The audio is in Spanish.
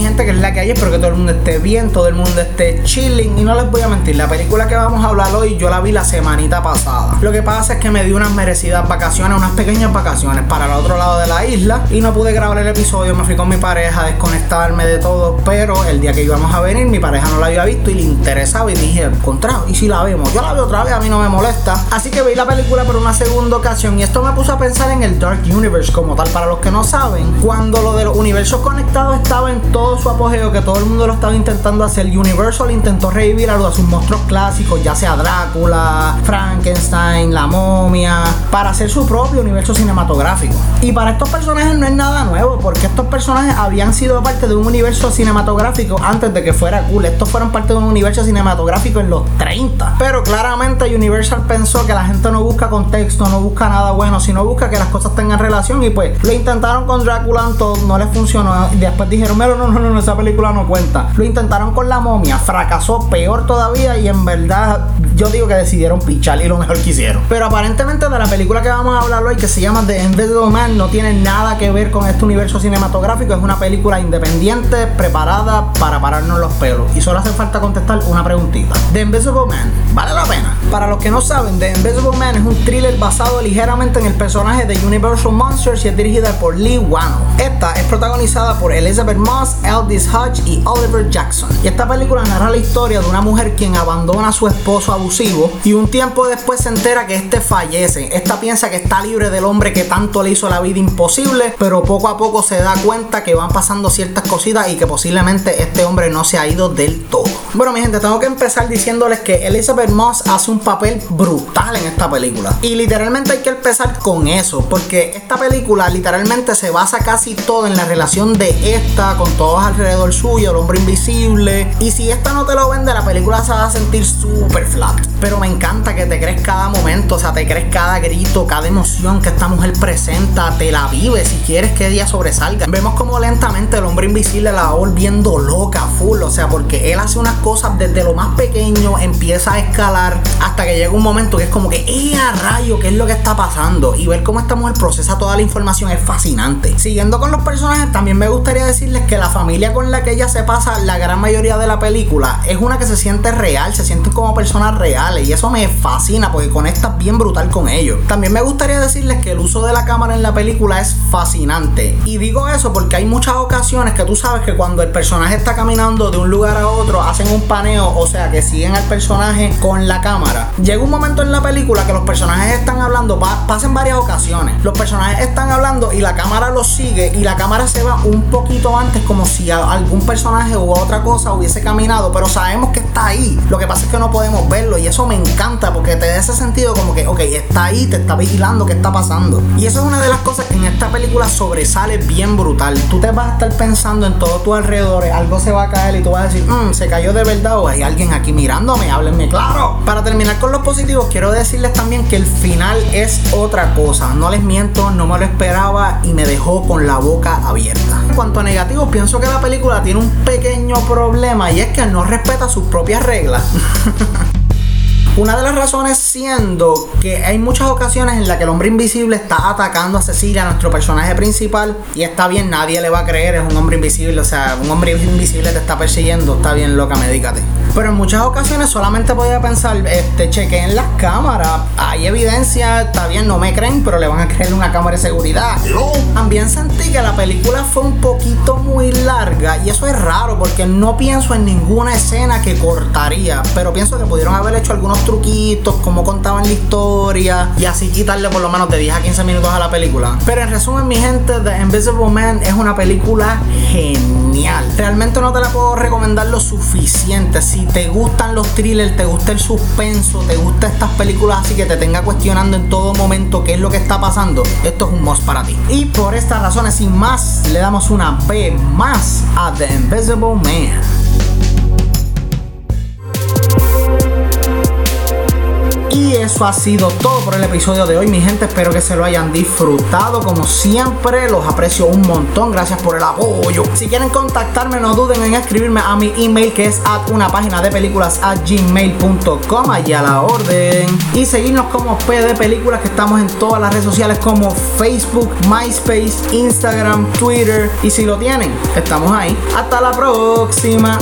gente, que es la que hay. Espero que todo el mundo esté bien, todo el mundo esté chilling. Y no les voy a mentir, la película que vamos a hablar hoy yo la vi la semanita pasada. Lo que pasa es que me di unas merecidas vacaciones, unas pequeñas vacaciones para el otro lado de la isla. Y no pude grabar el episodio, me fui con mi pareja a desconectarme de todo. Pero el día que íbamos a venir, mi pareja no la había visto y le interesaba. Y dije, contra, ¿y si la vemos? Yo la veo otra vez, a mí no me molesta. Así que vi la película por una segunda ocasión. Y esto me puso a pensar en el Dark Universe como tal. Para los que no saben, cuando lo de los universos conectados estaba en todo su apogeo, que todo el mundo lo estaba intentando hacer, Universal intentó revivir a, sus monstruos clásicos, ya sea Drácula, Frankenstein, la momia, para hacer su propio universo cinematográfico. Y para estos personajes no es nada nuevo, porque estos personajes habían sido parte de un universo cinematográfico antes de que fuera cool. Estos fueron parte de un universo cinematográfico en los 30. Pero claramente Universal pensó que la gente no busca contexto, no busca nada bueno, sino busca que las cosas tengan relación. Y pues lo intentaron con Drácula, no les funcionó. Y después dijeron, no, no, no, no, esa película no cuenta. Lo intentaron con la momia, fracasó peor todavía y en verdad yo digo que decidieron pichar y lo mejor que hicieron. Pero aparentemente de la película que vamos a hablar hoy, que se llama The Invisible Man, no tiene nada que ver con este universo cinematográfico. Es una película independiente, preparada para pararnos los pelos. Y solo hace falta contestar una preguntita. The Invisible Man, ¿vale la pena? Para los que no saben, The Invisible Man es un thriller basado ligeramente en el personaje de Universal Monsters y es dirigida por Lee Wano. Esta es protagonizada por Elizabeth Moss, Aldis Hodge y Oliver Jackson. Y esta película narra la historia de una mujer quien abandona a su esposo abusivo y un tiempo después se entera que este fallece. Esta piensa que está libre del hombre que tanto le hizo la vida imposible, pero poco a poco se da cuenta que van pasando ciertas cositas y que posiblemente este hombre no se ha ido del todo. Bueno, mi gente, tengo que empezar diciéndoles que Elizabeth Moss hace un papel brutal en esta película. Y literalmente hay que empezar con eso, porque esta película literalmente se basa casi todo en la relación de esta con todos alrededor suyo, el hombre invisible. Y si esta no te lo vende, la película se va a sentir súper flat. Pero me encanta que te crees cada momento, o sea, te crees cada grito, cada emoción que esta mujer presenta, te la vive si quieres que ella sobresalga. Vemos como lentamente el hombre invisible la va volviendo loca, full, o sea, porque él hace unas cosas desde lo más pequeño, empieza a escalar hasta que llega un momento que es como que, ¡eh, a rayo! ¿Qué es lo que está pasando? Y ver cómo esta mujer procesa toda la información es fascinante. Siguiendo con los personajes, también me gustaría decirles que la familia con la que ella se pasa la gran mayoría de la película es una que se siente real, se sienten como personas reales y eso me fascina porque conectas bien brutal con ellos. También me gustaría decirles que el uso de la cámara en la película es fascinante y digo eso porque hay muchas ocasiones que tú sabes que cuando el personaje está caminando de un lugar a otro hacen un paneo, o sea que siguen al personaje con la cámara. Llega un momento en la película que los personajes están hablando, pasan varias ocasiones. Los personajes están hablando y la cámara los sigue y la cámara se va un poquito antes como si algún personaje u otra cosa hubiese caminado, pero sabemos que está ahí. Lo que pasa es que no podemos verlo y eso me encanta porque te da ese sentido como que, ok, está ahí, te está vigilando qué está pasando. Y eso es una de las cosas que en esta película sobresale bien brutal. Tú te vas a estar pensando en todo tu alrededor, algo se va a caer y tú vas a decir, mmm, se cayó de verdad o hay alguien aquí mirándome, háblenme claro. Para terminar con los positivos, quiero decirles también que el final es otra cosa. No les miento, no me lo esperaba y me dejó con la boca abierta. En cuanto a negativos, pienso que la película tiene un pequeño problema y es que no respeta sus propias reglas. Una de las razones siendo que hay muchas ocasiones en las que el hombre invisible está atacando a Cecilia, nuestro personaje principal, y está bien, nadie le va a creer, es un hombre invisible, o sea, un hombre invisible te está persiguiendo, está bien loca, medícate. Pero en muchas ocasiones solamente podía pensar, este, chequeen las cámaras, hay evidencia, está bien, no me creen, pero le van a creer una cámara de seguridad. También sentí que la película fue un poquito muy larga, y eso es raro porque no pienso en ninguna escena que cortaría, pero pienso que pudieron haber hecho algunos truquitos, cómo contaban la historia y así quitarle por lo menos de 10 a 15 minutos a la película. Pero en resumen, mi gente, The Invisible Man es una película genial. Realmente no te la puedo recomendar lo suficiente. Si te gustan los thrillers, te gusta el suspenso, te gustan estas películas así que te tenga cuestionando en todo momento qué es lo que está pasando, esto es un must para ti. Y por estas razones, sin más, le damos una B más a The Invisible Man. Y eso ha sido todo por el episodio de hoy, mi gente. Espero que se lo hayan disfrutado. Como siempre, los aprecio un montón. Gracias por el apoyo. Si quieren contactarme, no duden en escribirme a mi email que es at una página de películas a gmail.com. Allí a la orden. Y seguirnos como P de Películas, que estamos en todas las redes sociales como Facebook, MySpace, Instagram, Twitter. Y si lo tienen, estamos ahí. Hasta la próxima.